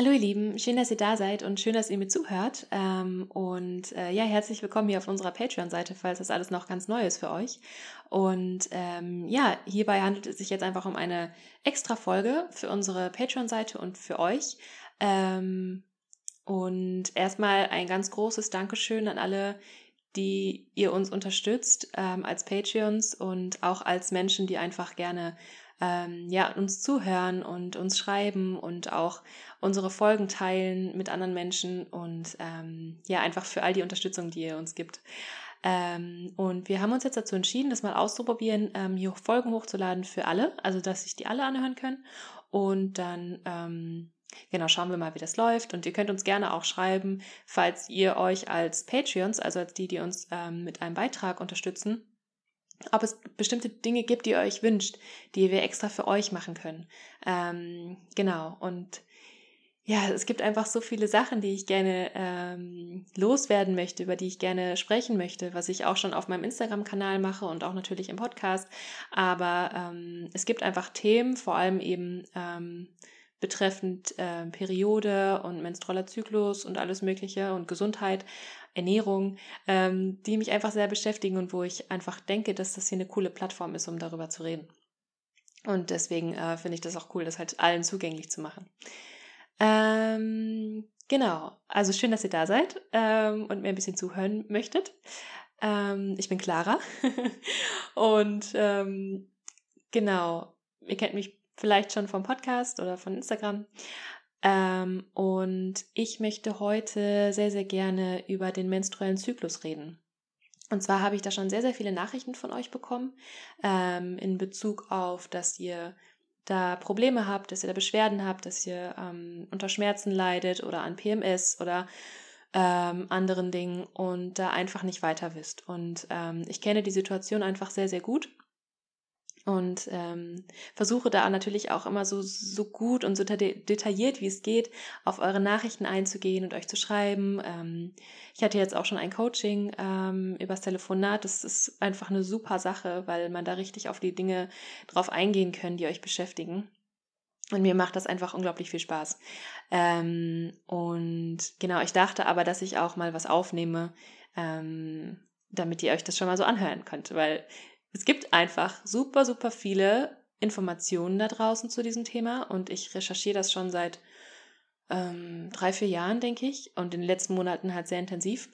Hallo ihr Lieben, schön, dass ihr da seid und schön, dass ihr mir zuhört. Ähm, und äh, ja, herzlich willkommen hier auf unserer Patreon-Seite, falls das alles noch ganz neu ist für euch. Und ähm, ja, hierbei handelt es sich jetzt einfach um eine extra Folge für unsere Patreon-Seite und für euch. Ähm, und erstmal ein ganz großes Dankeschön an alle, die ihr uns unterstützt ähm, als Patreons und auch als Menschen, die einfach gerne ähm, ja, uns zuhören und uns schreiben und auch unsere Folgen teilen mit anderen Menschen und ähm, ja, einfach für all die Unterstützung, die ihr uns gibt. Ähm, und wir haben uns jetzt dazu entschieden, das mal auszuprobieren, ähm, hier Folgen hochzuladen für alle, also dass sich die alle anhören können. Und dann, ähm, genau, schauen wir mal, wie das läuft. Und ihr könnt uns gerne auch schreiben, falls ihr euch als Patreons, also als die, die uns ähm, mit einem Beitrag unterstützen, ob es bestimmte Dinge gibt, die ihr euch wünscht, die wir extra für euch machen können. Ähm, genau. Und ja, es gibt einfach so viele Sachen, die ich gerne ähm, loswerden möchte, über die ich gerne sprechen möchte, was ich auch schon auf meinem Instagram-Kanal mache und auch natürlich im Podcast. Aber ähm, es gibt einfach Themen, vor allem eben ähm, betreffend äh, Periode und menstrueller Zyklus und alles Mögliche und Gesundheit, Ernährung, ähm, die mich einfach sehr beschäftigen und wo ich einfach denke, dass das hier eine coole Plattform ist, um darüber zu reden. Und deswegen äh, finde ich das auch cool, das halt allen zugänglich zu machen. Ähm, genau, also schön, dass ihr da seid ähm, und mir ein bisschen zuhören möchtet. Ähm, ich bin Clara und ähm, genau, ihr kennt mich vielleicht schon vom Podcast oder von Instagram. Ähm, und ich möchte heute sehr, sehr gerne über den menstruellen Zyklus reden. Und zwar habe ich da schon sehr, sehr viele Nachrichten von euch bekommen ähm, in Bezug auf, dass ihr da Probleme habt, dass ihr da Beschwerden habt, dass ihr ähm, unter Schmerzen leidet oder an PMS oder ähm, anderen Dingen und da einfach nicht weiter wisst. Und ähm, ich kenne die Situation einfach sehr, sehr gut und ähm, versuche da natürlich auch immer so, so gut und so detailliert wie es geht auf eure Nachrichten einzugehen und euch zu schreiben. Ähm, ich hatte jetzt auch schon ein Coaching ähm, übers Telefonat. Das ist einfach eine super Sache, weil man da richtig auf die Dinge drauf eingehen können, die euch beschäftigen. Und mir macht das einfach unglaublich viel Spaß. Ähm, und genau, ich dachte aber, dass ich auch mal was aufnehme, ähm, damit ihr euch das schon mal so anhören könnt, weil es gibt einfach super, super viele Informationen da draußen zu diesem Thema und ich recherchiere das schon seit ähm, drei, vier Jahren, denke ich, und in den letzten Monaten halt sehr intensiv.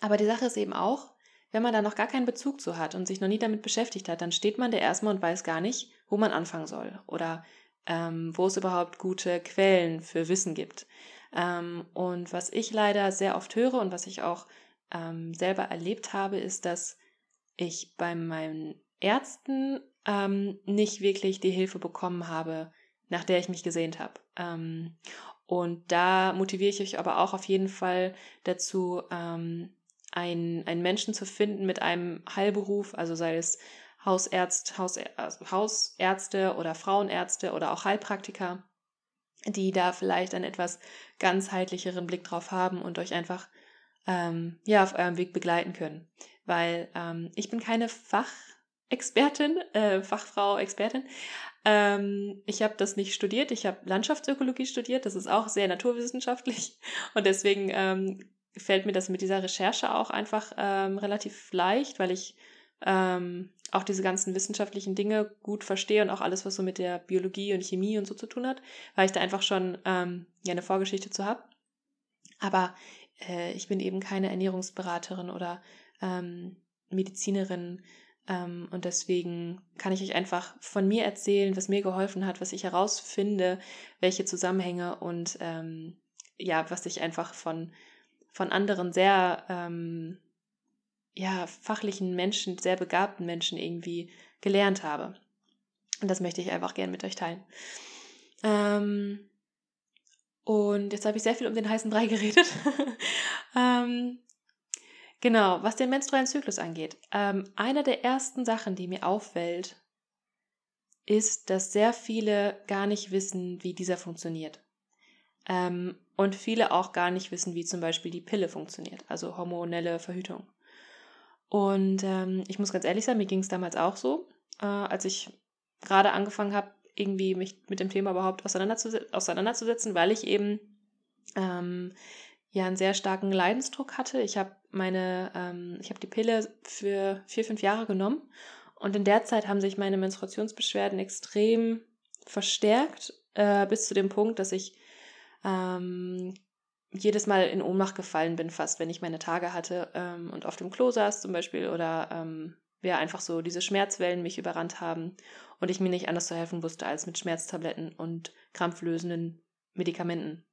Aber die Sache ist eben auch, wenn man da noch gar keinen Bezug zu hat und sich noch nie damit beschäftigt hat, dann steht man da erstmal und weiß gar nicht, wo man anfangen soll oder ähm, wo es überhaupt gute Quellen für Wissen gibt. Ähm, und was ich leider sehr oft höre und was ich auch ähm, selber erlebt habe, ist, dass ich bei meinen Ärzten ähm, nicht wirklich die Hilfe bekommen habe, nach der ich mich gesehnt habe. Ähm, und da motiviere ich euch aber auch auf jeden Fall dazu, ähm, einen, einen Menschen zu finden mit einem Heilberuf, also sei es Hausärzt, Hausärzte, also Hausärzte oder Frauenärzte oder auch Heilpraktiker, die da vielleicht einen etwas ganzheitlicheren Blick drauf haben und euch einfach ähm, ja auf eurem Weg begleiten können weil ähm, ich bin keine Fachexpertin, äh, Fachfrau, Expertin. Ähm, ich habe das nicht studiert, ich habe Landschaftsökologie studiert, das ist auch sehr naturwissenschaftlich und deswegen ähm, fällt mir das mit dieser Recherche auch einfach ähm, relativ leicht, weil ich ähm, auch diese ganzen wissenschaftlichen Dinge gut verstehe und auch alles, was so mit der Biologie und Chemie und so zu tun hat, weil ich da einfach schon ähm, ja eine Vorgeschichte zu habe. Aber äh, ich bin eben keine Ernährungsberaterin oder ähm, Medizinerin. Ähm, und deswegen kann ich euch einfach von mir erzählen, was mir geholfen hat, was ich herausfinde, welche Zusammenhänge und ähm, ja, was ich einfach von, von anderen sehr ähm, ja, fachlichen Menschen, sehr begabten Menschen irgendwie gelernt habe. Und das möchte ich einfach gerne mit euch teilen. Ähm, und jetzt habe ich sehr viel um den heißen Brei geredet. ähm, Genau, was den menstruellen Zyklus angeht. Ähm, eine der ersten Sachen, die mir auffällt, ist, dass sehr viele gar nicht wissen, wie dieser funktioniert. Ähm, und viele auch gar nicht wissen, wie zum Beispiel die Pille funktioniert, also hormonelle Verhütung. Und ähm, ich muss ganz ehrlich sein, mir ging es damals auch so, äh, als ich gerade angefangen habe, irgendwie mich mit dem Thema überhaupt auseinanderzusetzen, weil ich eben ähm, ja einen sehr starken Leidensdruck hatte. Ich habe meine, ähm, ich habe die Pille für vier, fünf Jahre genommen und in der Zeit haben sich meine Menstruationsbeschwerden extrem verstärkt, äh, bis zu dem Punkt, dass ich ähm, jedes Mal in Ohnmacht gefallen bin, fast, wenn ich meine Tage hatte ähm, und auf dem Klo saß zum Beispiel oder ähm, ja, einfach so diese Schmerzwellen mich überrannt haben und ich mir nicht anders zu helfen wusste als mit Schmerztabletten und krampflösenden Medikamenten.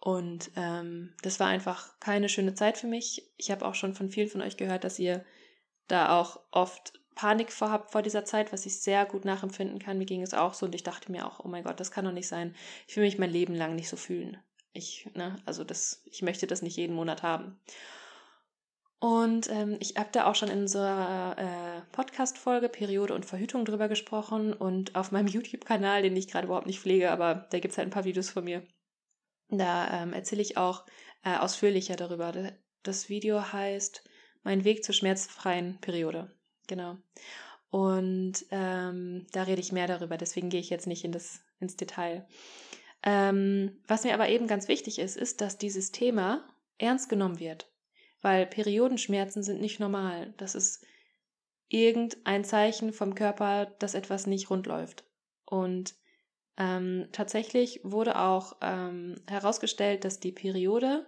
Und ähm, das war einfach keine schöne Zeit für mich. Ich habe auch schon von vielen von euch gehört, dass ihr da auch oft Panik vorhabt vor dieser Zeit, was ich sehr gut nachempfinden kann. Mir ging es auch so und ich dachte mir auch, oh mein Gott, das kann doch nicht sein. Ich will mich mein Leben lang nicht so fühlen. Ich, ne, also das, ich möchte das nicht jeden Monat haben. Und ähm, ich habe da auch schon in unserer äh, Podcast-Folge Periode und Verhütung drüber gesprochen und auf meinem YouTube-Kanal, den ich gerade überhaupt nicht pflege, aber da gibt es halt ein paar Videos von mir. Da ähm, erzähle ich auch äh, ausführlicher darüber. Das Video heißt Mein Weg zur schmerzfreien Periode. Genau. Und ähm, da rede ich mehr darüber, deswegen gehe ich jetzt nicht in das, ins Detail. Ähm, was mir aber eben ganz wichtig ist, ist, dass dieses Thema ernst genommen wird. Weil Periodenschmerzen sind nicht normal. Das ist irgendein Zeichen vom Körper, dass etwas nicht rund läuft. Und ähm, tatsächlich wurde auch ähm, herausgestellt, dass die Periode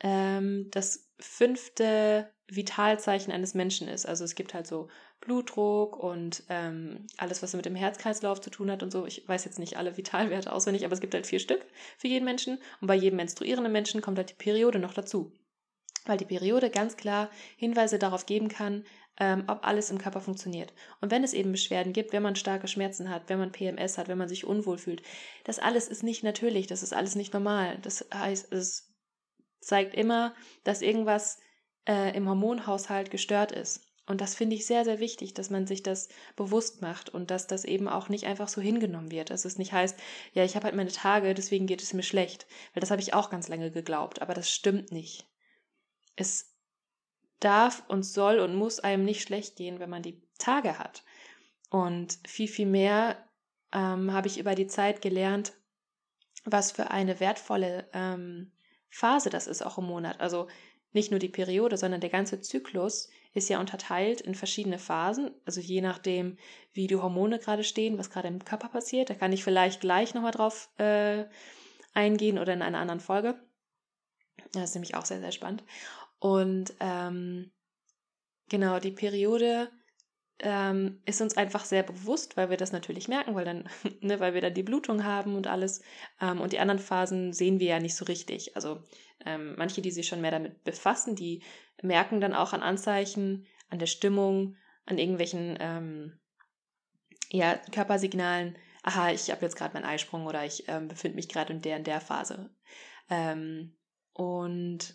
ähm, das fünfte Vitalzeichen eines Menschen ist. Also es gibt halt so Blutdruck und ähm, alles, was mit dem Herzkreislauf zu tun hat und so. Ich weiß jetzt nicht alle Vitalwerte auswendig, aber es gibt halt vier Stück für jeden Menschen. Und bei jedem menstruierenden Menschen kommt halt die Periode noch dazu weil die Periode ganz klar Hinweise darauf geben kann, ähm, ob alles im Körper funktioniert. Und wenn es eben Beschwerden gibt, wenn man starke Schmerzen hat, wenn man PMS hat, wenn man sich unwohl fühlt, das alles ist nicht natürlich, das ist alles nicht normal. Das heißt, es zeigt immer, dass irgendwas äh, im Hormonhaushalt gestört ist. Und das finde ich sehr, sehr wichtig, dass man sich das bewusst macht und dass das eben auch nicht einfach so hingenommen wird. Dass es nicht heißt, ja, ich habe halt meine Tage, deswegen geht es mir schlecht. Weil das habe ich auch ganz lange geglaubt, aber das stimmt nicht es darf und soll und muss einem nicht schlecht gehen, wenn man die Tage hat. Und viel, viel mehr ähm, habe ich über die Zeit gelernt, was für eine wertvolle ähm, Phase das ist, auch im Monat. Also nicht nur die Periode, sondern der ganze Zyklus ist ja unterteilt in verschiedene Phasen. Also je nachdem, wie die Hormone gerade stehen, was gerade im Körper passiert. Da kann ich vielleicht gleich nochmal drauf äh, eingehen oder in einer anderen Folge. Das ist nämlich auch sehr, sehr spannend. Und ähm, genau, die Periode ähm, ist uns einfach sehr bewusst, weil wir das natürlich merken, weil dann, ne, weil wir dann die Blutung haben und alles. Ähm, und die anderen Phasen sehen wir ja nicht so richtig. Also ähm, manche, die sich schon mehr damit befassen, die merken dann auch an Anzeichen, an der Stimmung, an irgendwelchen ähm, ja, Körpersignalen, aha, ich habe jetzt gerade meinen Eisprung oder ich ähm, befinde mich gerade in der in der Phase. Ähm, und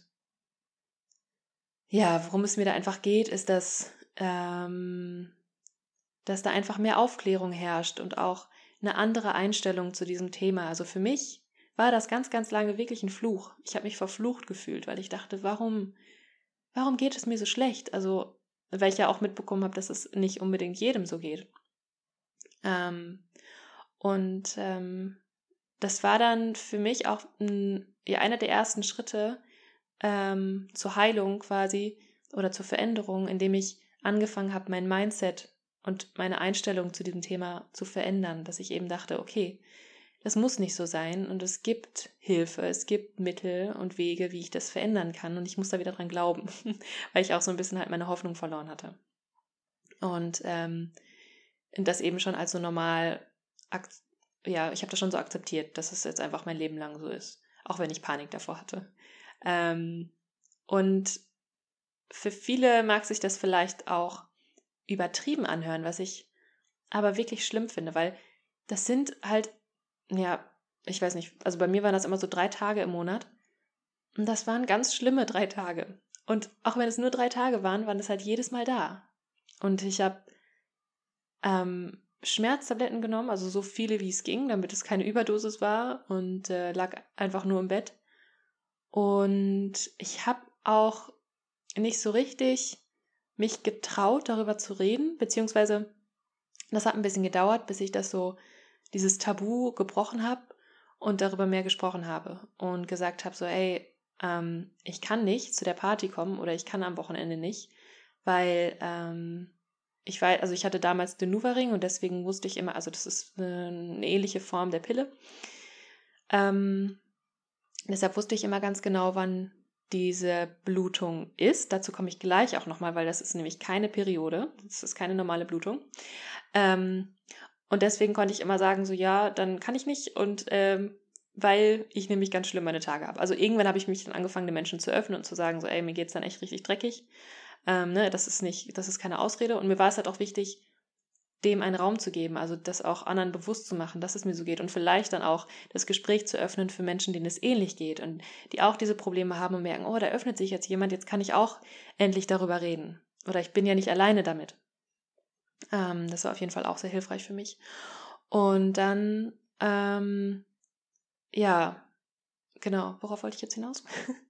ja, worum es mir da einfach geht, ist, dass, ähm, dass da einfach mehr Aufklärung herrscht und auch eine andere Einstellung zu diesem Thema. Also für mich war das ganz, ganz lange wirklich ein Fluch. Ich habe mich verflucht gefühlt, weil ich dachte, warum, warum geht es mir so schlecht? Also, weil ich ja auch mitbekommen habe, dass es nicht unbedingt jedem so geht. Ähm, und ähm, das war dann für mich auch ein, ja, einer der ersten Schritte, ähm, zur Heilung quasi oder zur Veränderung, indem ich angefangen habe, mein Mindset und meine Einstellung zu diesem Thema zu verändern, dass ich eben dachte, okay, das muss nicht so sein und es gibt Hilfe, es gibt Mittel und Wege, wie ich das verändern kann und ich muss da wieder dran glauben, weil ich auch so ein bisschen halt meine Hoffnung verloren hatte. Und ähm, das eben schon als so normal, ja, ich habe das schon so akzeptiert, dass es jetzt einfach mein Leben lang so ist, auch wenn ich Panik davor hatte. Ähm, und für viele mag sich das vielleicht auch übertrieben anhören, was ich aber wirklich schlimm finde, weil das sind halt, ja, ich weiß nicht, also bei mir waren das immer so drei Tage im Monat. Und das waren ganz schlimme drei Tage. Und auch wenn es nur drei Tage waren, waren das halt jedes Mal da. Und ich habe ähm, Schmerztabletten genommen, also so viele wie es ging, damit es keine Überdosis war und äh, lag einfach nur im Bett. Und ich habe auch nicht so richtig mich getraut, darüber zu reden, beziehungsweise Das hat ein bisschen gedauert, bis ich das so, dieses Tabu gebrochen habe und darüber mehr gesprochen habe und gesagt habe, so, ey, ähm, ich kann nicht zu der Party kommen oder ich kann am Wochenende nicht, weil ähm, ich weiß, also ich hatte damals den Nuva-Ring und deswegen wusste ich immer, also das ist eine, ähnliche Form der Pille. Ähm, deshalb wusste ich immer ganz genau, wann diese Blutung ist. Dazu komme ich gleich auch nochmal, weil das ist nämlich keine Periode. Das ist keine normale Blutung. Ähm, und deswegen konnte ich immer sagen, so ja, dann kann ich nicht und ähm, weil ich nämlich ganz schlimm meine Tage habe. Also irgendwann habe ich mich dann angefangen, den Menschen zu öffnen und zu sagen, so ey, mir geht's dann echt richtig dreckig. Ähm, ne, das ist nicht, das ist keine Ausrede. Und mir war es halt auch wichtig, dem einen Raum zu geben, also das auch anderen bewusst zu machen, dass es mir so geht und vielleicht dann auch das Gespräch zu öffnen für Menschen, denen es ähnlich geht und die auch diese Probleme haben und merken, oh, da öffnet sich jetzt jemand, jetzt kann ich auch endlich darüber reden oder ich bin ja nicht alleine damit. Ähm, das war auf jeden Fall auch sehr hilfreich für mich. Und dann, ähm, ja, genau, worauf wollte ich jetzt hinaus?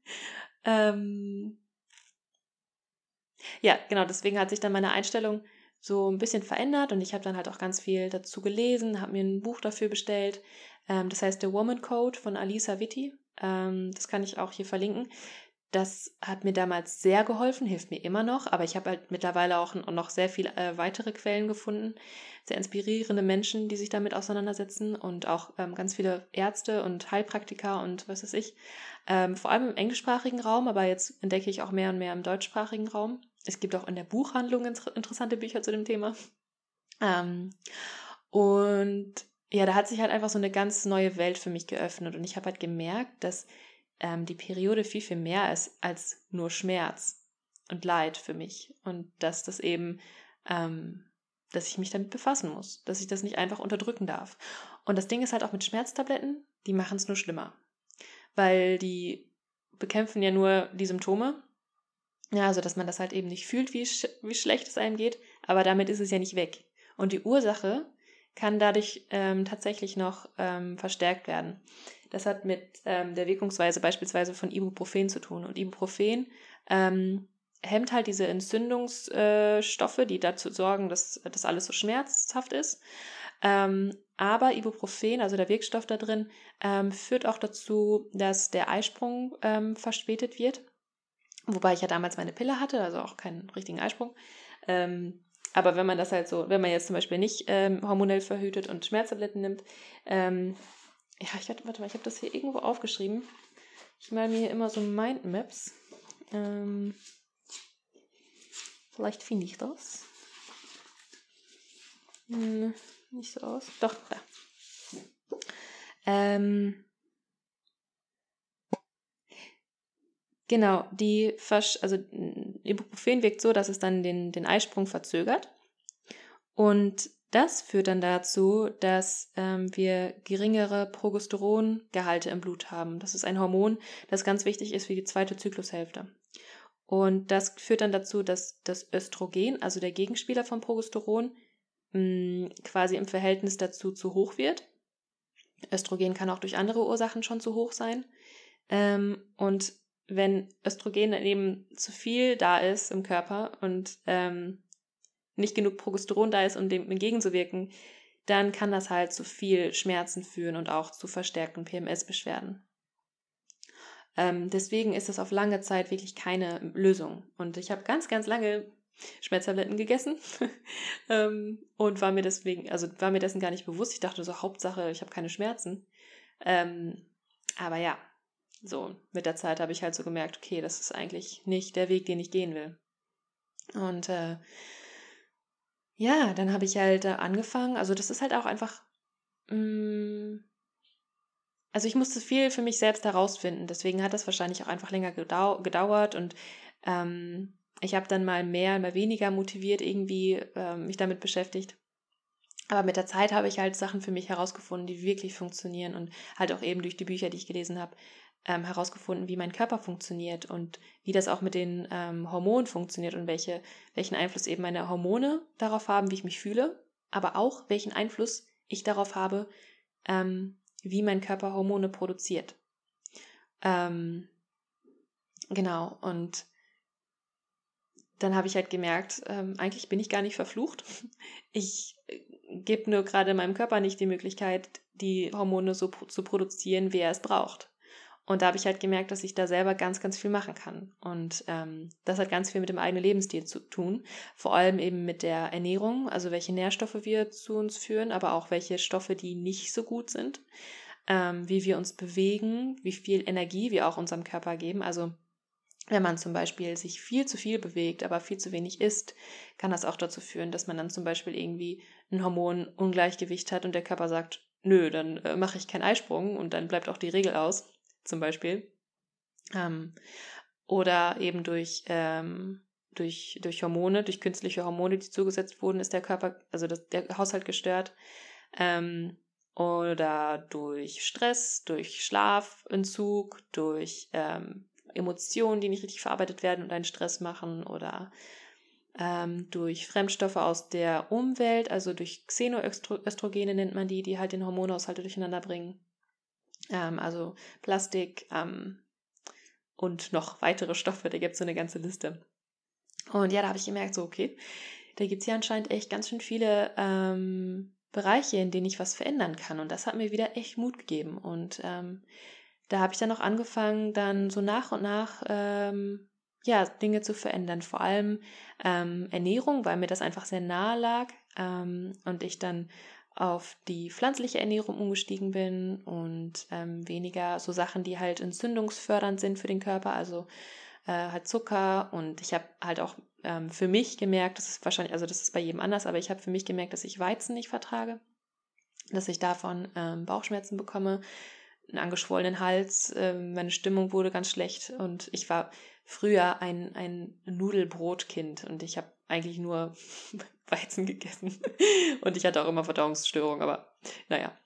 ähm, ja, genau, deswegen hat sich dann meine Einstellung so ein bisschen verändert und ich habe dann halt auch ganz viel dazu gelesen, habe mir ein Buch dafür bestellt. Ähm, das heißt The Woman Code von Alisa Vitti. Ähm, das kann ich auch hier verlinken. Das hat mir damals sehr geholfen, hilft mir immer noch, aber ich habe halt mittlerweile auch noch sehr viele äh, weitere Quellen gefunden, sehr inspirierende Menschen, die sich damit auseinandersetzen und auch ähm, ganz viele Ärzte und Heilpraktiker und was weiß ich. Ähm, vor allem im englischsprachigen Raum, aber jetzt entdecke ich auch mehr und mehr im deutschsprachigen Raum. Es gibt auch in der Buchhandlung interessante Bücher zu dem Thema. Ähm, und ja, da hat sich halt einfach so eine ganz neue Welt für mich geöffnet und ich habe halt gemerkt, dass ähm, die Periode viel, viel mehr ist als nur Schmerz und Leid für mich und dass das eben, ähm, dass ich mich damit befassen muss, dass ich das nicht einfach unterdrücken darf. Und das Ding ist halt auch mit Schmerztabletten, die machen es nur schlimmer, weil die bekämpfen ja nur die Symptome ja, also dass man das halt eben nicht fühlt, wie, sch wie schlecht es einem geht, aber damit ist es ja nicht weg. Und die Ursache kann dadurch ähm, tatsächlich noch ähm, verstärkt werden. Das hat mit ähm, der Wirkungsweise beispielsweise von Ibuprofen zu tun. Und Ibuprofen ähm, hemmt halt diese Entzündungsstoffe, äh, die dazu sorgen, dass das alles so schmerzhaft ist. Ähm, aber Ibuprofen, also der Wirkstoff da drin, ähm, führt auch dazu, dass der Eisprung ähm, verspätet wird. Wobei ich ja damals meine Pille hatte, also auch keinen richtigen Eisprung. Ähm, aber wenn man das halt so, wenn man jetzt zum Beispiel nicht ähm, hormonell verhütet und Schmerztabletten nimmt, ähm, ja, ich warte, warte mal, ich habe das hier irgendwo aufgeschrieben. Ich mal mir immer so Mindmaps. Ähm, vielleicht finde ich das. Hm, nicht so aus. Doch, da. Ähm, Genau, die Versch also Ibuprofen wirkt so, dass es dann den, den Eisprung verzögert. Und das führt dann dazu, dass ähm, wir geringere Progesterongehalte im Blut haben. Das ist ein Hormon, das ganz wichtig ist für die zweite Zyklushälfte. Und das führt dann dazu, dass das Östrogen, also der Gegenspieler von Progesteron, mh, quasi im Verhältnis dazu zu hoch wird. Östrogen kann auch durch andere Ursachen schon zu hoch sein. Ähm, und wenn Östrogen eben zu viel da ist im Körper und ähm, nicht genug Progesteron da ist, um dem entgegenzuwirken, dann kann das halt zu viel Schmerzen führen und auch zu verstärkten PMS-Beschwerden. Ähm, deswegen ist das auf lange Zeit wirklich keine Lösung. Und ich habe ganz, ganz lange Schmerztabletten gegessen ähm, und war mir deswegen, also war mir dessen gar nicht bewusst. Ich dachte so, Hauptsache, ich habe keine Schmerzen. Ähm, aber ja, so, mit der Zeit habe ich halt so gemerkt, okay, das ist eigentlich nicht der Weg, den ich gehen will. Und äh, ja, dann habe ich halt äh, angefangen, also das ist halt auch einfach, mh, mm, also ich musste viel für mich selbst herausfinden, deswegen hat das wahrscheinlich auch einfach länger gedau gedauert und ähm, ich habe dann mal mehr, mal weniger motiviert irgendwie ähm, mich damit beschäftigt. Aber mit der Zeit habe ich halt Sachen für mich herausgefunden, die wirklich funktionieren und halt auch eben durch die Bücher, die ich gelesen habe, ähm, herausgefunden, wie mein Körper funktioniert und wie das auch mit den ähm, Hormonen funktioniert und welche, welchen Einfluss eben meine Hormone darauf haben, wie ich mich fühle, aber auch welchen Einfluss ich darauf habe, ähm, wie mein Körper Hormone produziert. Ähm, genau, und dann habe ich halt gemerkt, ähm, eigentlich bin ich gar nicht verflucht. Ich gibt nur gerade meinem Körper nicht die Möglichkeit, die Hormone so zu produzieren, wie er es braucht. Und da habe ich halt gemerkt, dass ich da selber ganz, ganz viel machen kann. Und ähm, das hat ganz viel mit dem eigenen Lebensstil zu tun. Vor allem eben mit der Ernährung, also welche Nährstoffe wir zu uns führen, aber auch welche Stoffe, die nicht so gut sind. Ähm, wie wir uns bewegen, wie viel Energie wir auch unserem Körper geben. Also wenn man zum Beispiel sich viel zu viel bewegt, aber viel zu wenig isst, kann das auch dazu führen, dass man dann zum Beispiel irgendwie ein Hormonungleichgewicht hat und der Körper sagt, nö, dann äh, mache ich keinen Eisprung und dann bleibt auch die Regel aus zum Beispiel. Ähm, oder eben durch, ähm, durch, durch Hormone, durch künstliche Hormone, die zugesetzt wurden, ist der Körper, also das, der Haushalt gestört. Ähm, oder durch Stress, durch Schlafentzug, durch ähm, Emotionen, die nicht richtig verarbeitet werden und einen Stress machen oder ähm, durch Fremdstoffe aus der Umwelt, also durch Xenoöstrogene nennt man die, die halt den Hormonhaushalt durcheinander bringen. Ähm, also Plastik ähm, und noch weitere Stoffe, da gibt es so eine ganze Liste. Und ja, da habe ich gemerkt, so, okay, da gibt es ja anscheinend echt ganz schön viele ähm, Bereiche, in denen ich was verändern kann. Und das hat mir wieder echt Mut gegeben. Und ähm, da habe ich dann auch angefangen, dann so nach und nach ähm, ja, Dinge zu verändern. Vor allem ähm, Ernährung, weil mir das einfach sehr nahe lag ähm, und ich dann auf die pflanzliche Ernährung umgestiegen bin und ähm, weniger so Sachen, die halt entzündungsfördernd sind für den Körper, also äh, halt Zucker. Und ich habe halt auch ähm, für mich gemerkt, das ist wahrscheinlich, also das ist bei jedem anders, aber ich habe für mich gemerkt, dass ich Weizen nicht vertrage, dass ich davon ähm, Bauchschmerzen bekomme, einen angeschwollenen Hals, äh, meine Stimmung wurde ganz schlecht und ich war früher ein, ein Nudelbrotkind und ich habe eigentlich nur Weizen gegessen. Und ich hatte auch immer Verdauungsstörungen, aber naja.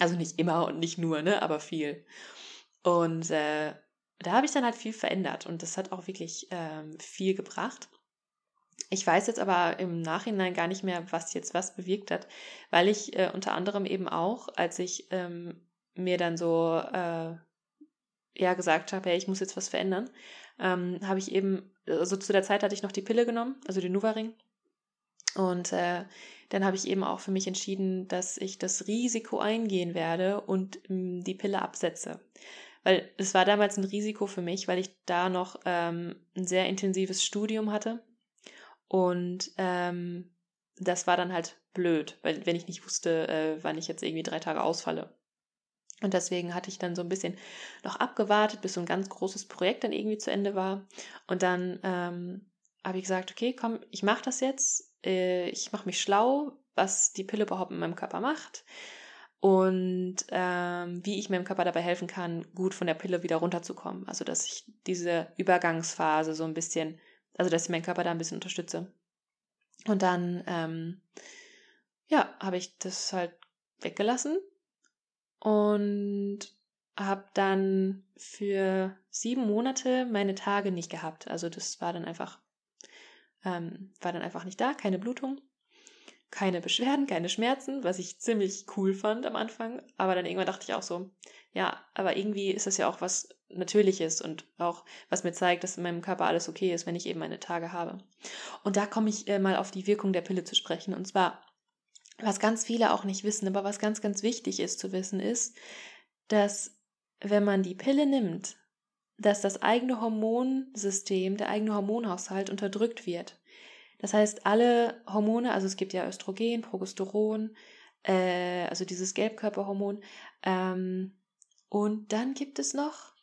Also nicht immer und nicht nur, ne, aber viel. Und äh, da habe ich dann halt viel verändert und das hat auch wirklich ähm, viel gebracht. Ich weiß jetzt aber im Nachhinein gar nicht mehr, was jetzt was bewirkt hat, weil ich äh, unter anderem eben auch, als ich ähm, mir dann so äh, ja gesagt habe, hey, ich muss jetzt was verändern, ähm, habe ich eben, also zu der Zeit hatte ich noch die Pille genommen, also den Nuvaring. Und äh, dann habe ich eben auch für mich entschieden, dass ich das Risiko eingehen werde und ähm, die Pille absetze. Weil es war damals ein Risiko für mich, weil ich da noch ähm, ein sehr intensives Studium hatte. Und ähm, das war dann halt blöd, weil wenn ich nicht wusste, äh, wann ich jetzt irgendwie drei Tage ausfalle. Und deswegen hatte ich dann so ein bisschen noch abgewartet, bis so ein ganz großes Projekt dann irgendwie zu Ende war. Und dann ähm, habe ich gesagt, okay, komm, ich mache das jetzt. Äh, ich mache mich schlau, was die Pille überhaupt in meinem Körper macht und ähm, wie ich meinem Körper dabei helfen kann, gut von der Pille wieder runterzukommen. Also dass ich diese Übergangsphase so ein bisschen, also dass ich meinen Körper da ein bisschen unterstütze. Und dann, ähm, ja, habe ich das halt weggelassen und habe dann für sieben Monate meine Tage nicht gehabt. Also das war dann einfach, ähm, war dann einfach nicht da, keine Blutung, keine Beschwerden, keine Schmerzen, was ich ziemlich cool fand am Anfang. Aber dann irgendwann dachte ich auch so, ja, aber irgendwie ist das ja auch was Natürliches und auch was mir zeigt, dass in meinem Körper alles okay ist, wenn ich eben meine Tage habe. Und da komme ich äh, mal auf die Wirkung der Pille zu sprechen. Und zwar was ganz viele auch nicht wissen, aber was ganz, ganz wichtig ist zu wissen, ist, dass wenn man die Pille nimmt, dass das eigene Hormonsystem, der eigene Hormonhaushalt unterdrückt wird. Das heißt, alle Hormone, also es gibt ja Östrogen, Progesteron, äh, also dieses Gelbkörperhormon, ähm, und dann gibt es noch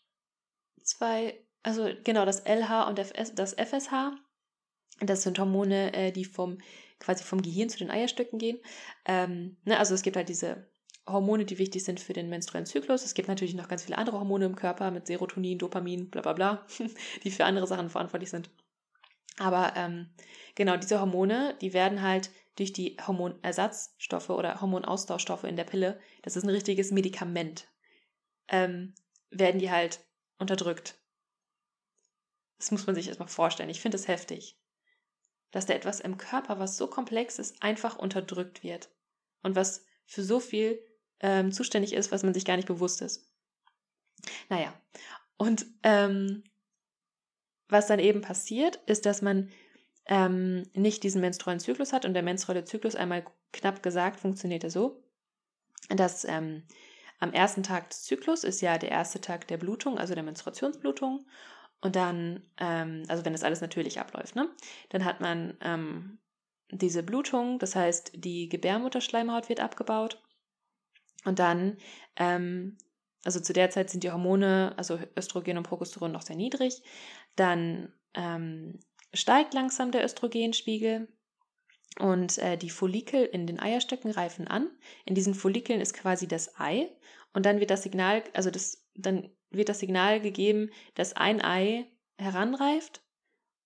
zwei, also genau das LH und das FSH. Das sind Hormone, äh, die vom quasi vom Gehirn zu den Eierstöcken gehen. Ähm, ne, also es gibt halt diese Hormone, die wichtig sind für den menstruellen Zyklus. Es gibt natürlich noch ganz viele andere Hormone im Körper mit Serotonin, Dopamin, bla bla bla, die für andere Sachen verantwortlich sind. Aber ähm, genau, diese Hormone, die werden halt durch die Hormonersatzstoffe oder Hormonaustauschstoffe in der Pille, das ist ein richtiges Medikament, ähm, werden die halt unterdrückt. Das muss man sich erstmal vorstellen. Ich finde das heftig dass da etwas im Körper, was so komplex ist, einfach unterdrückt wird und was für so viel ähm, zuständig ist, was man sich gar nicht bewusst ist. Naja, und ähm, was dann eben passiert, ist, dass man ähm, nicht diesen menstruellen Zyklus hat. Und der menstruelle Zyklus, einmal knapp gesagt, funktioniert er so, dass ähm, am ersten Tag des Zyklus ist ja der erste Tag der Blutung, also der Menstruationsblutung. Und dann, ähm, also wenn das alles natürlich abläuft, ne, dann hat man ähm, diese Blutung, das heißt, die Gebärmutterschleimhaut wird abgebaut. Und dann, ähm, also zu der Zeit sind die Hormone, also Östrogen und Progesteron noch sehr niedrig. Dann ähm, steigt langsam der Östrogenspiegel und äh, die Follikel in den Eierstöcken reifen an. In diesen Follikeln ist quasi das Ei und dann wird das Signal, also das, dann wird das Signal gegeben, dass ein Ei heranreift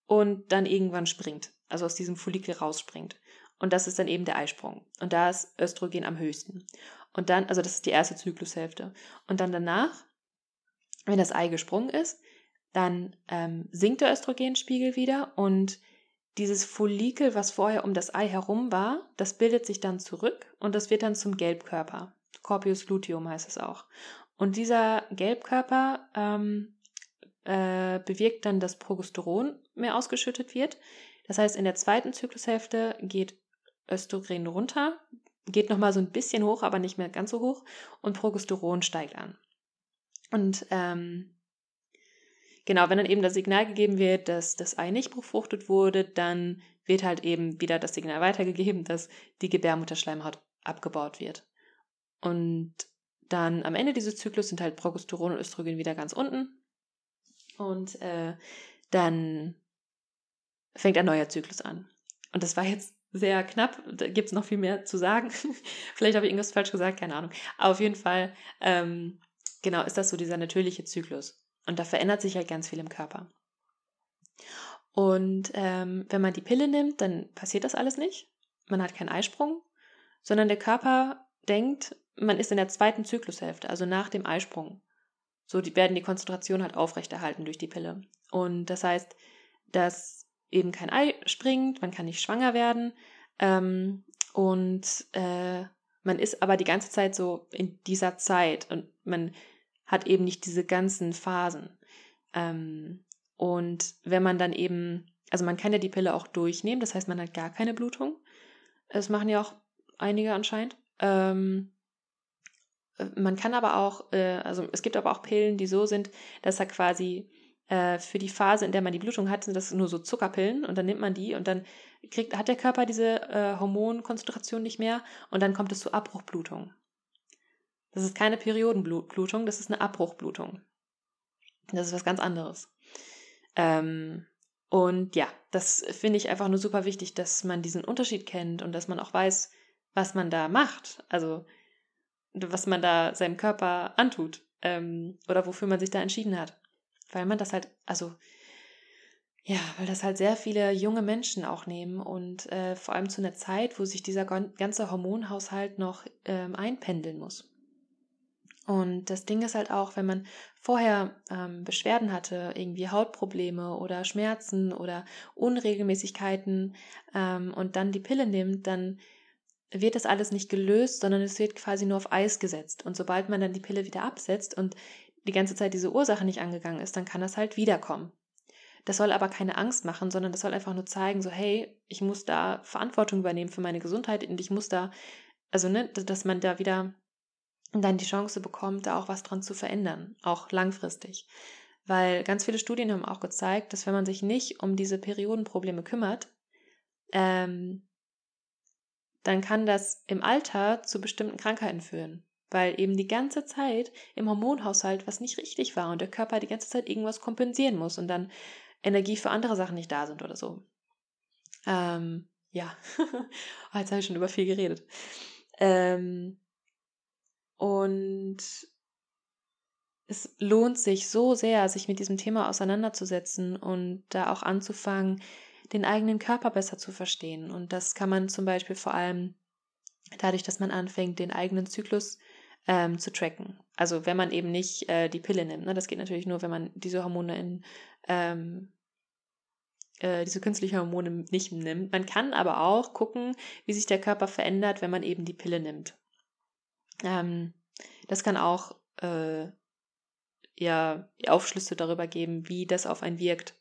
und dann irgendwann springt, also aus diesem Follikel rausspringt. Und das ist dann eben der Eisprung. Und da ist Östrogen am höchsten. Und dann, also das ist die erste Zyklushälfte. Und dann danach, wenn das Ei gesprungen ist, dann ähm, sinkt der Östrogenspiegel wieder und dieses Follikel, was vorher um das Ei herum war, das bildet sich dann zurück und das wird dann zum Gelbkörper. Corpus luteum heißt es auch. Und dieser Gelbkörper ähm, äh, bewirkt dann, dass Progesteron mehr ausgeschüttet wird. Das heißt, in der zweiten Zyklushälfte geht Östrogen runter, geht nochmal so ein bisschen hoch, aber nicht mehr ganz so hoch und Progesteron steigt an. Und ähm, genau, wenn dann eben das Signal gegeben wird, dass das Ei nicht befruchtet wurde, dann wird halt eben wieder das Signal weitergegeben, dass die Gebärmutterschleimhaut abgebaut wird. Und dann am Ende dieses Zyklus sind halt Progesteron und Östrogen wieder ganz unten. Und äh, dann fängt ein neuer Zyklus an. Und das war jetzt sehr knapp. Da gibt es noch viel mehr zu sagen. Vielleicht habe ich irgendwas falsch gesagt, keine Ahnung. Aber auf jeden Fall, ähm, genau, ist das so dieser natürliche Zyklus. Und da verändert sich halt ganz viel im Körper. Und ähm, wenn man die Pille nimmt, dann passiert das alles nicht. Man hat keinen Eisprung, sondern der Körper denkt, man ist in der zweiten Zyklushälfte, also nach dem Eisprung. So die, werden die Konzentration halt aufrechterhalten durch die Pille. Und das heißt, dass eben kein Ei springt, man kann nicht schwanger werden ähm, und äh, man ist aber die ganze Zeit so in dieser Zeit und man hat eben nicht diese ganzen Phasen. Ähm, und wenn man dann eben, also man kann ja die Pille auch durchnehmen, das heißt, man hat gar keine Blutung. Das machen ja auch einige anscheinend. Ähm, man kann aber auch, äh, also es gibt aber auch Pillen, die so sind, dass er quasi äh, für die Phase, in der man die Blutung hat, sind das nur so Zuckerpillen und dann nimmt man die und dann kriegt, hat der Körper diese äh, Hormonkonzentration nicht mehr und dann kommt es zu Abbruchblutung. Das ist keine Periodenblutung, das ist eine Abbruchblutung. Das ist was ganz anderes. Ähm, und ja, das finde ich einfach nur super wichtig, dass man diesen Unterschied kennt und dass man auch weiß, was man da macht. Also, was man da seinem Körper antut. Ähm, oder wofür man sich da entschieden hat. Weil man das halt, also, ja, weil das halt sehr viele junge Menschen auch nehmen und äh, vor allem zu einer Zeit, wo sich dieser ganze Hormonhaushalt noch ähm, einpendeln muss. Und das Ding ist halt auch, wenn man vorher ähm, Beschwerden hatte, irgendwie Hautprobleme oder Schmerzen oder Unregelmäßigkeiten ähm, und dann die Pille nimmt, dann wird das alles nicht gelöst, sondern es wird quasi nur auf Eis gesetzt. Und sobald man dann die Pille wieder absetzt und die ganze Zeit diese Ursache nicht angegangen ist, dann kann das halt wiederkommen. Das soll aber keine Angst machen, sondern das soll einfach nur zeigen, so hey, ich muss da Verantwortung übernehmen für meine Gesundheit und ich muss da, also ne, dass man da wieder dann die Chance bekommt, da auch was dran zu verändern, auch langfristig. Weil ganz viele Studien haben auch gezeigt, dass wenn man sich nicht um diese Periodenprobleme kümmert, ähm, dann kann das im Alter zu bestimmten Krankheiten führen. Weil eben die ganze Zeit im Hormonhaushalt was nicht richtig war und der Körper die ganze Zeit irgendwas kompensieren muss und dann Energie für andere Sachen nicht da sind oder so. Ähm, ja, oh, jetzt habe ich schon über viel geredet. Ähm, und es lohnt sich so sehr, sich mit diesem Thema auseinanderzusetzen und da auch anzufangen, den eigenen Körper besser zu verstehen. Und das kann man zum Beispiel vor allem dadurch, dass man anfängt, den eigenen Zyklus ähm, zu tracken. Also wenn man eben nicht äh, die Pille nimmt. Ne? Das geht natürlich nur, wenn man diese Hormone in ähm, äh, diese künstlichen Hormone nicht nimmt. Man kann aber auch gucken, wie sich der Körper verändert, wenn man eben die Pille nimmt. Ähm, das kann auch äh, ja Aufschlüsse darüber geben, wie das auf einen wirkt.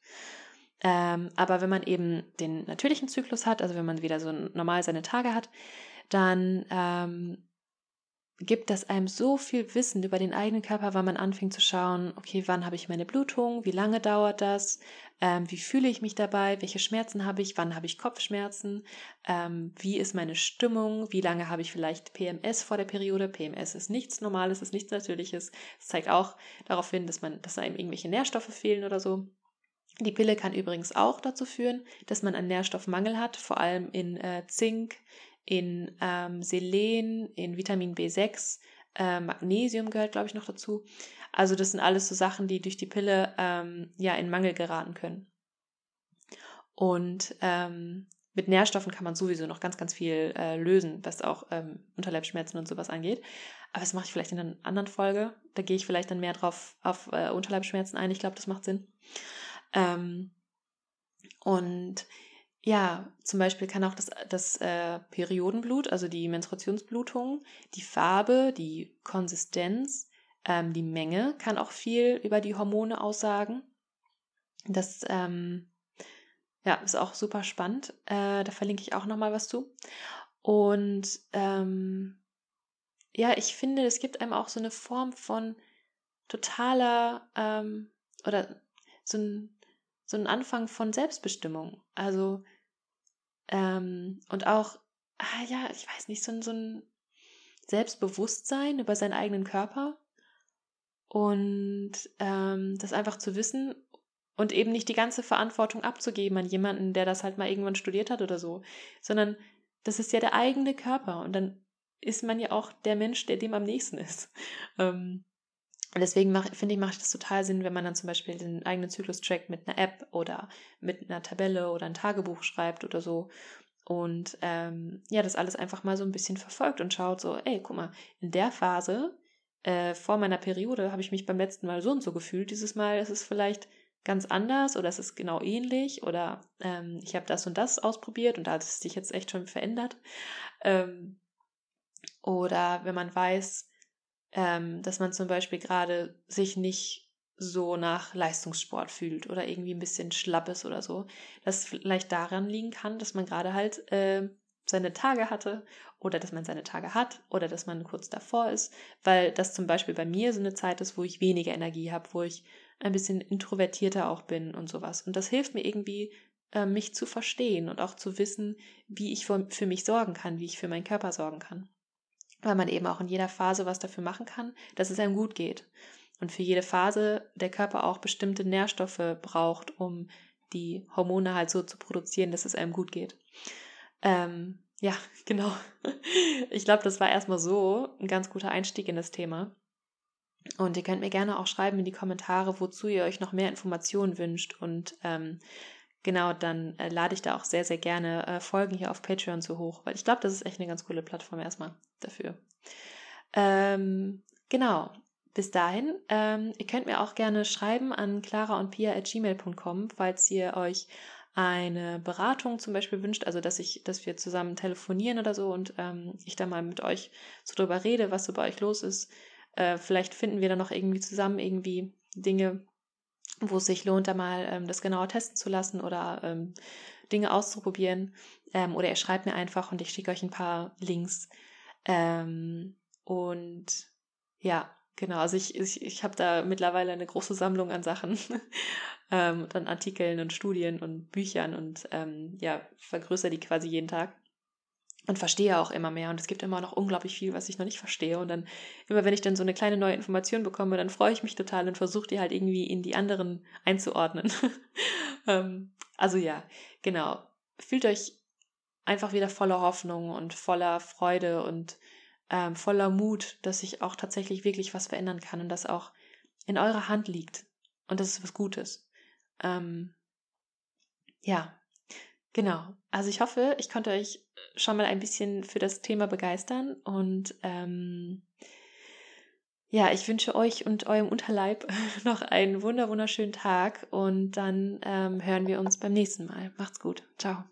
Ähm, aber wenn man eben den natürlichen Zyklus hat, also wenn man wieder so normal seine Tage hat, dann ähm, gibt das einem so viel Wissen über den eigenen Körper, weil man anfängt zu schauen, okay, wann habe ich meine Blutung, wie lange dauert das, ähm, wie fühle ich mich dabei, welche Schmerzen habe ich, wann habe ich Kopfschmerzen, ähm, wie ist meine Stimmung, wie lange habe ich vielleicht PMS vor der Periode. PMS ist nichts Normales, ist nichts Natürliches. Es zeigt auch darauf hin, dass man, dass einem irgendwelche Nährstoffe fehlen oder so. Die Pille kann übrigens auch dazu führen, dass man einen Nährstoffmangel hat, vor allem in äh, Zink, in ähm, Selen, in Vitamin B6, äh, Magnesium gehört, glaube ich, noch dazu. Also das sind alles so Sachen, die durch die Pille ähm, ja in Mangel geraten können. Und ähm, mit Nährstoffen kann man sowieso noch ganz, ganz viel äh, lösen, was auch ähm, Unterleibsschmerzen und sowas angeht. Aber das mache ich vielleicht in einer anderen Folge. Da gehe ich vielleicht dann mehr drauf auf äh, Unterleibsschmerzen ein. Ich glaube, das macht Sinn. Ähm, und ja, zum Beispiel kann auch das, das äh, Periodenblut, also die Menstruationsblutung, die Farbe, die Konsistenz, ähm, die Menge kann auch viel über die Hormone aussagen. Das ähm, ja, ist auch super spannend. Äh, da verlinke ich auch nochmal was zu. Und ähm, ja, ich finde, es gibt einem auch so eine Form von totaler ähm, oder so ein so ein Anfang von Selbstbestimmung. Also, ähm, und auch, ah ja, ich weiß nicht, so ein, so ein Selbstbewusstsein über seinen eigenen Körper und ähm, das einfach zu wissen und eben nicht die ganze Verantwortung abzugeben an jemanden, der das halt mal irgendwann studiert hat oder so, sondern das ist ja der eigene Körper und dann ist man ja auch der Mensch, der dem am nächsten ist. Ähm, und deswegen finde ich, macht das total Sinn, wenn man dann zum Beispiel den eigenen Zyklus trackt mit einer App oder mit einer Tabelle oder ein Tagebuch schreibt oder so. Und ähm, ja, das alles einfach mal so ein bisschen verfolgt und schaut so, ey, guck mal, in der Phase äh, vor meiner Periode habe ich mich beim letzten Mal so und so gefühlt. Dieses Mal ist es vielleicht ganz anders oder es ist genau ähnlich oder ähm, ich habe das und das ausprobiert und da hat es sich jetzt echt schon verändert. Ähm, oder wenn man weiß, ähm, dass man zum Beispiel gerade sich nicht so nach Leistungssport fühlt oder irgendwie ein bisschen schlapp ist oder so, dass vielleicht daran liegen kann, dass man gerade halt äh, seine Tage hatte oder dass man seine Tage hat oder dass man kurz davor ist, weil das zum Beispiel bei mir so eine Zeit ist, wo ich weniger Energie habe, wo ich ein bisschen introvertierter auch bin und sowas. Und das hilft mir irgendwie, äh, mich zu verstehen und auch zu wissen, wie ich für mich sorgen kann, wie ich für meinen Körper sorgen kann weil man eben auch in jeder Phase was dafür machen kann, dass es einem gut geht. Und für jede Phase der Körper auch bestimmte Nährstoffe braucht, um die Hormone halt so zu produzieren, dass es einem gut geht. Ähm, ja, genau. Ich glaube, das war erstmal so ein ganz guter Einstieg in das Thema. Und ihr könnt mir gerne auch schreiben in die Kommentare, wozu ihr euch noch mehr Informationen wünscht und ähm, genau, dann äh, lade ich da auch sehr, sehr gerne äh, Folgen hier auf Patreon zu hoch, weil ich glaube, das ist echt eine ganz coole Plattform erstmal dafür. Ähm, genau. Bis dahin, ähm, ihr könnt mir auch gerne schreiben an clara und pia.gmail.com, falls ihr euch eine Beratung zum Beispiel wünscht, also dass ich, dass wir zusammen telefonieren oder so und ähm, ich da mal mit euch so drüber rede, was so bei euch los ist. Äh, vielleicht finden wir dann noch irgendwie zusammen irgendwie Dinge, wo es sich lohnt, da mal ähm, das genauer testen zu lassen oder ähm, Dinge auszuprobieren. Ähm, oder ihr schreibt mir einfach und ich schicke euch ein paar Links. Ähm, und ja, genau, also ich, ich, ich habe da mittlerweile eine große Sammlung an Sachen, ähm, an Artikeln und Studien und Büchern und ähm, ja, vergrößere die quasi jeden Tag und verstehe auch immer mehr. Und es gibt immer noch unglaublich viel, was ich noch nicht verstehe. Und dann, immer wenn ich dann so eine kleine neue Information bekomme, dann freue ich mich total und versuche die halt irgendwie in die anderen einzuordnen. ähm, also ja, genau. Fühlt euch einfach wieder voller Hoffnung und voller Freude und ähm, voller Mut, dass sich auch tatsächlich wirklich was verändern kann und das auch in eurer Hand liegt. Und das ist was Gutes. Ähm, ja, Genau. Also ich hoffe, ich konnte euch schon mal ein bisschen für das Thema begeistern und ähm, ja, ich wünsche euch und eurem Unterleib noch einen wunder wunderschönen Tag und dann ähm, hören wir uns beim nächsten Mal. Macht's gut. Ciao.